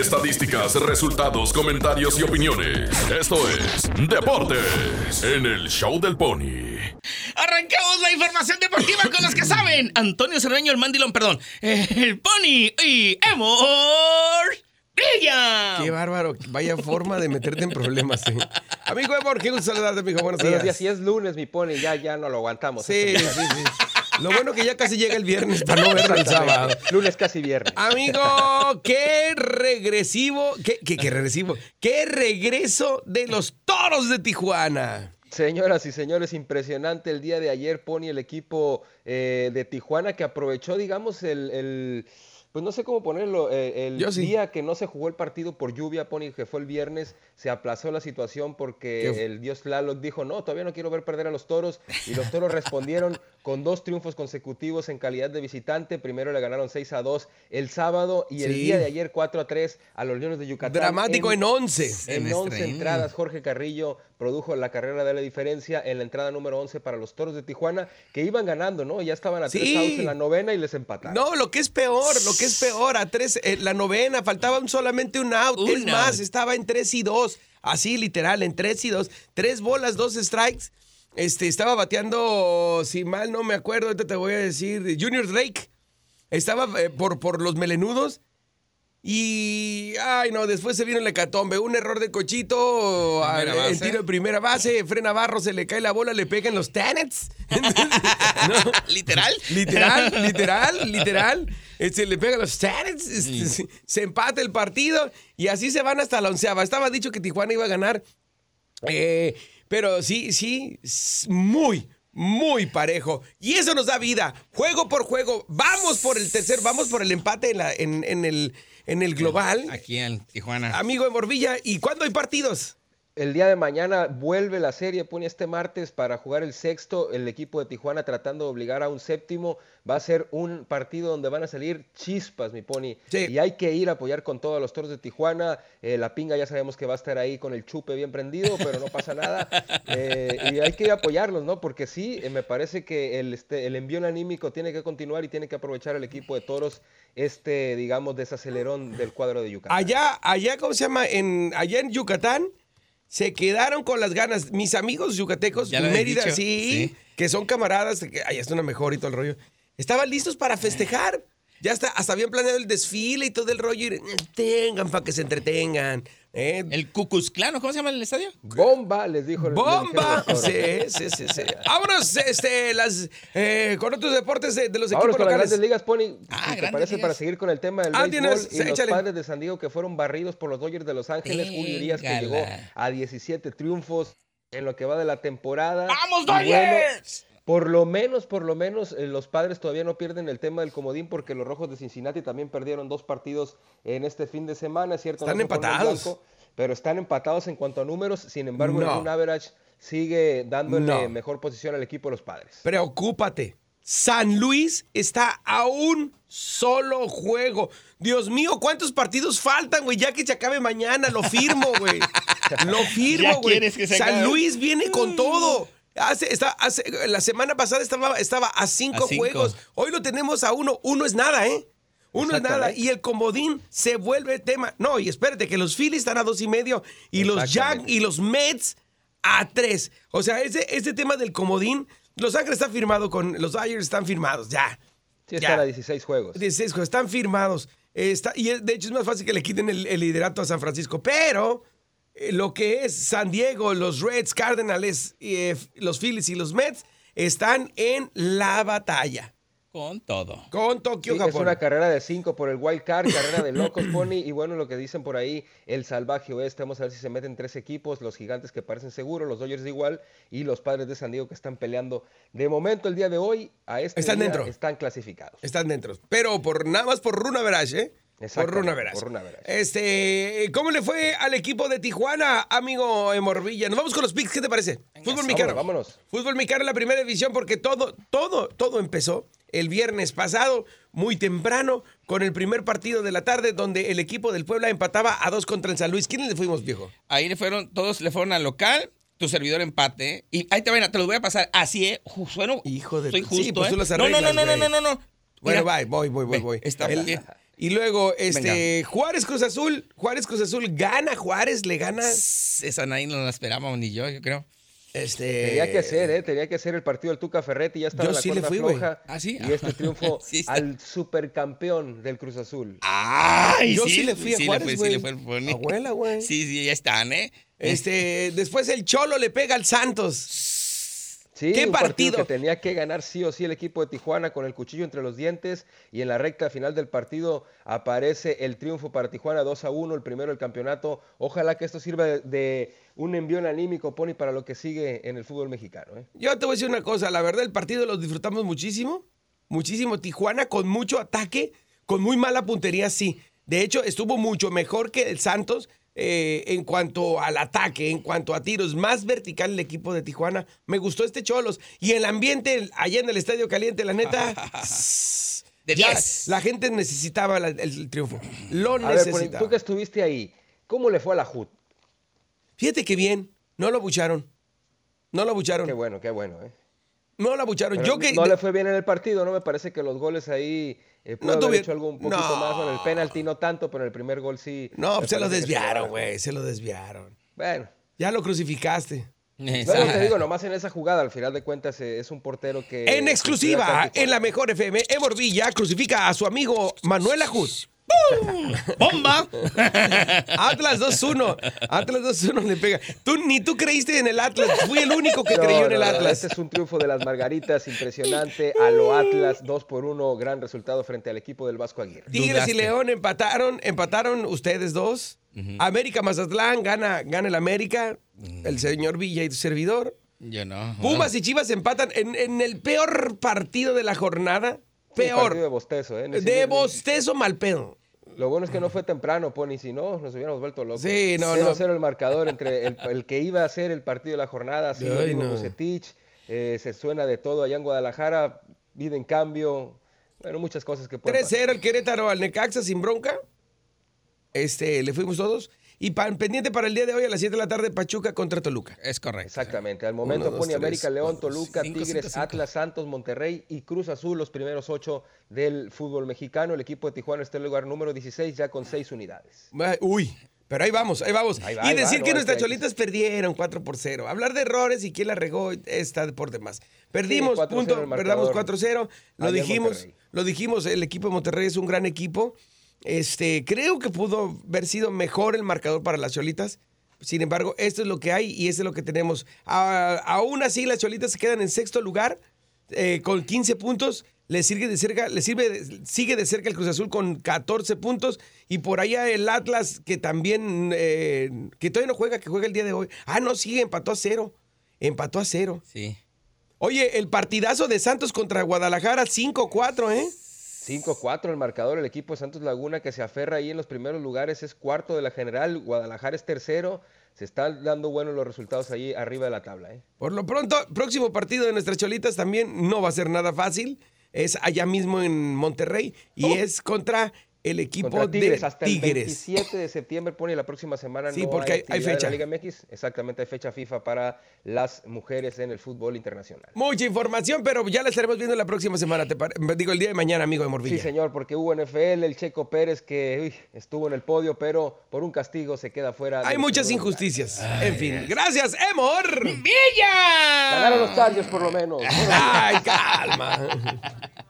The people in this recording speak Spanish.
Estadísticas, resultados, comentarios y opiniones. Esto es Deportes en el Show del Pony. Arrancamos la información deportiva con los que saben. Antonio Cerreño, el mandilón, perdón. El Pony y Emor. ¡Ella! Qué bárbaro, vaya forma de meterte en problemas. ¿eh? Amigo Emor, qué gusto saludarte, amigo. Buenos días. Buenos días, si es lunes, mi pony, ya, ya no lo aguantamos. Sí, sí, sí. Lo bueno que ya casi llega el viernes para no verlo el sábado. Lunes casi viernes. Amigo, qué regresivo, qué, qué, qué regresivo, qué regreso de los toros de Tijuana. Señoras y señores, impresionante el día de ayer, Pony, el equipo eh, de Tijuana que aprovechó, digamos, el, el- pues no sé cómo ponerlo, eh, el Yo sí. día que no se jugó el partido por lluvia, Pony, que fue el viernes, se aplazó la situación porque ¿Qué? el dios Tlaloc dijo, no, todavía no quiero ver perder a los toros, y los toros respondieron con dos triunfos consecutivos en calidad de visitante, primero le ganaron 6 a 2 el sábado, y el día de ayer 4 a 3 a los Leones de Yucatán. Dramático en 11. En 11 Semestre. entradas, Jorge Carrillo produjo la carrera de la diferencia en la entrada número 11 para los Toros de Tijuana, que iban ganando, ¿no? Ya estaban a tres outs en la novena y les empataron. No, lo que es peor, lo que es peor, a tres, eh, la novena, faltaba un- solamente un out. Un es más, estaba en 3 y 2. Así, literal, en 3 y 2. Tres bolas, dos strikes. Este, estaba bateando, si mal no me acuerdo, ahorita te voy a decir, Junior Drake. Estaba eh, por, por los melenudos. Y, ay no, después se vino el hecatombe. Un error de cochito, Primera al- el tiro de primera base, frena barro, se le cae la bola, le pega en los tenets. No. ¿Literal? Literal, literal, literal. Este, le pega los Terriers, este, se, se empata el partido y así se van hasta la onceava. Estaba dicho que Tijuana iba a ganar, eh, pero sí, sí, muy, muy parejo. Y eso nos da vida, juego por juego. Vamos por el tercer, vamos por el empate en, la- en- en el, en el global. Aquí en Tijuana. Amigo de Morvilla, ¿y cuándo hay partidos? El día de mañana vuelve la serie, pone este martes para jugar el sexto. El equipo de Tijuana tratando de obligar a un séptimo. Va a ser un partido donde van a salir chispas, mi pony. Sí. Y hay que ir a apoyar con todos los toros de Tijuana. Eh, la pinga ya sabemos que va a estar ahí con el chupe bien prendido, pero no pasa nada. Eh, y hay que ir a apoyarlos, ¿no? Porque sí, eh, me parece que el, este, el envío anímico tiene que continuar y tiene que aprovechar el equipo de toros este, digamos, desacelerón del cuadro de Yucatán. Allá, allá, ¿cómo se llama? En, allá en Yucatán se quedaron con las ganas. Mis amigos yucatecos, Ya Mérida, sí, sí. que son camaradas, que allá está una mejor y todo el rollo. Estaban listos para festejar. Ya está, hasta habían planeado el desfile y todo el rollo. Y, tengan para que se entretengan. ¿Eh? El Cucuzclano, ¿cómo se llama el estadio? Bomba, les dijo. ¡Bomba! los. Sí, sí, sí, sí. Vámonos este, las, eh, con otros deportes de, de los Vámonos equipos con las locales. grandes ligas, Pony. Ah, te parece, Ligas. para seguir con el tema del Ah, béisbol tienes- y los échale. padres de San Diego que fueron barridos por los Dodgers de Los Ángeles. Julio Urias que llegó a 17 triunfos en lo que va de la temporada. ¡Vamos, bueno, Dodgers! Por lo menos, por lo menos, eh, los padres todavía no pierden el tema del comodín porque los rojos de Cincinnati también perdieron dos partidos en este fin de semana, ¿cierto? Están no empatados. blanco, pero están empatados en cuanto a números, sin embargo, No. el run average sigue dándole No. mejor posición al equipo de los padres. Preocúpate. San Luis está a un solo juego. Dios mío, ¿cuántos partidos faltan, güey? Ya que se acabe mañana, lo firmo, güey. Lo firmo, güey. quieres que se San acabe. Luis viene con todo. Hace, está, hace- la semana pasada estaba, estaba a cinco A cinco. juegos. Hoy lo tenemos a uno. Uno es nada, ¿eh? Uno es nada. Y el comodín se vuelve tema. No, y espérate, que los Phillies están a dos y medio y los Jack y los Mets a tres. O sea, ese, ese tema del comodín, Los Ángeles está firmado con. Los Dodgers están firmados, ya. Sí, Ya. están a 16 juegos. 16 juegos, están firmados. Está, y de hecho es más fácil que le quiten el, el liderato a San Francisco. Pero lo que es San Diego, los Reds, Cardinals, eh, los Phillies y los Mets están en la batalla Con todo. con Sí, Tokio, es Japón. una carrera de 5 por el wild card, carrera de locos, Pony. Y bueno, lo que dicen por ahí, el salvaje oeste. Vamos a ver si se meten tres equipos: los gigantes que parecen seguros, los Dodgers igual, y los padres de San Diego que están peleando. De momento, el día de hoy, a este Están día, dentro. están clasificados. Están dentro. Pero por nada más por Runa Verage, ¿eh? Por Runa Verage. Este, ¿cómo le fue al equipo de Tijuana, amigo Morvilla? Nos vamos con los picks, ¿qué te parece? Fútbol vámonos, mexicano. vámonos. Fútbol mexicano en la primera división porque todo, todo, todo empezó el viernes pasado, muy temprano, con el primer partido de la tarde donde el equipo del Puebla empataba a dos contra el San Luis. ¿Quiénes le fuimos, viejo? Ahí le fueron, todos le fueron al local, tu servidor empate. Y ahí te, van a- te los voy a pasar así, ¿eh? Ju- Sueno, Hijo de soy justo, sí, pues ¿eh? no, no, no, no, no, no, no, no. Bueno, voy, voy, voy, voy. Está bien. Y luego, este, Juárez Cruz Azul, Juárez Cruz Azul gana, Juárez le gana. Esa nadie no la esperábamos ni yo, yo creo. Este, Tenía que ser, ¿eh? Tenía que ser el partido del Tuca Ferretti. Ya estaba Yo la sí le fui, floja. ¿Ah, sí? Y este triunfo Sí, al supercampeón del Cruz Azul. ¡Ay! Yo sí, le fui a sí Juárez, fue, güey. sí le fue el Pony. Abuela, güey. Sí, sí, ya están, ¿eh? Este, después el Cholo le pega al Santos. Sí, ¿Qué un partido? que tenía que ganar sí o sí el equipo de Tijuana con el cuchillo entre los dientes y en la recta final del partido aparece el triunfo para Tijuana 2 a 1, el primero del campeonato. Ojalá que esto sirva de, de un envío anímico, Pony, para lo que sigue en el fútbol mexicano. ¿eh? Yo te voy a decir una cosa, la verdad el partido lo disfrutamos muchísimo, muchísimo. Tijuana con mucho ataque, con muy mala puntería, sí. De hecho, estuvo mucho mejor que el Santos eh, en cuanto al ataque, en cuanto a tiros. Más vertical el equipo de Tijuana. Me gustó este Cholos. Y el ambiente allá en el Estadio Caliente, la neta... De ya 10. la gente necesitaba la- el, el triunfo. Lo A ver, necesitaba. tú que estuviste ahí, ¿cómo le fue a la HUD? Fíjate que bien, no lo bucharon. No lo bucharon. Qué bueno, qué bueno. ¿eh? No lo bucharon. Yo que no le fue bien en el partido, ¿no? Me parece que los goles ahí eh, No haber hecho algo un poquito No. más. Bueno, el penalti no tanto, pero en el primer gol sí. No, pues se lo desviaron, güey. Se lo desviaron. Bueno, Ya lo crucificaste. no, no te digo, nomás en esa jugada, al final de cuentas, eh, es un portero que. En exclusiva, en la mejor FM, Emor Villa crucifica a su amigo Manuel Ajud. ¡Bomba! Atlas 2-1. Atlas 2-1 le pega. Tú, ni tú creíste en el Atlas. Fui el único que No, creyó en el no, Atlas. Este es un triunfo de las Margaritas impresionante a lo Atlas, 2 por 1, gran resultado frente al equipo del Vasco Aguirre. Tigres y. León empataron, empataron ustedes dos. América Mazatlán gana, gana el América. El señor Villa y tu servidor. Yo no. Pumas y Chivas empatan en, en el peor partido de la jornada. Sí, partido de Peor. bostezo, ¿eh? De bostezo mal pedo. Lo bueno es que no fue temprano, Pony, si no, nos hubiéramos vuelto locos. Sí, no, 0-0 no. el marcador entre el, el que iba a ser el partido de la jornada, dijo no. Eh, se suena de todo allá en Guadalajara, vida en cambio, bueno, muchas cosas que pueden pasar. 3-0 el Querétaro al Necaxa sin bronca. Este, le fuimos todos. Y pa- pendiente para el día de hoy a las 7 de la tarde, Pachuca contra Toluca. Es correcto. Exactamente, al momento Uno, dos, Pony tres, América, León, Toluca, cinco, Tigres, cinco, cinco. Atlas, Santos, Monterrey y Cruz Azul, los primeros ocho del fútbol mexicano. El equipo de Tijuana está en el lugar número 16 ya con seis unidades. Uy, pero ahí vamos, ahí vamos. Ahí va, y va, decir no, que nuestras que- cholitas perdieron 4 por 0. Hablar de errores y quién la regó está por demás. Perdimos, 4-0 punto, perdamos marcador. 4-0. Lo dijimos, Monterrey. lo dijimos, el equipo de Monterrey es un gran equipo. Este, creo que pudo haber sido mejor el marcador para las cholitas. Sin embargo, esto es lo que hay y esto es lo que tenemos. A- aún así, las cholitas se quedan en sexto lugar eh, con 15 puntos. Le sirve de cerca, le sirve, sigue de cerca el Cruz Azul con 14 puntos. Y por allá el Atlas, que también, eh, que todavía no juega, que juega el día de hoy. Ah, no, sí, empató a cero. Empató a cero. Sí. Oye, el partidazo de Santos contra Guadalajara, 5-4, ¿eh? 5-4 el marcador, el equipo de Santos Laguna que se aferra ahí en los primeros lugares es cuarto de la general, Guadalajara es tercero, se están dando buenos los resultados ahí arriba de la tabla. ¿eh? Por lo pronto, próximo partido de nuestras cholitas también no va a ser nada fácil. Es allá mismo en Monterrey y es contra el equipo Contra Tigres, de hasta el Tigres. 27 de septiembre pone la próxima semana. Sí, no porque hay- fecha. La Liga MX, exactamente, hay fecha FIFA para las mujeres en el fútbol internacional. Mucha información, pero ya la estaremos viendo la próxima semana. Te pare- Digo, el día de mañana, amigo de Morvilla. Sí, señor, porque hubo NFL, el Checo Pérez que uy, estuvo en el podio, pero por un castigo se queda fuera. de Hay muchas injusticias. en fin, gracias, Emor. ¡Villa! Ganaron los Chargers por lo menos. Ay, calma.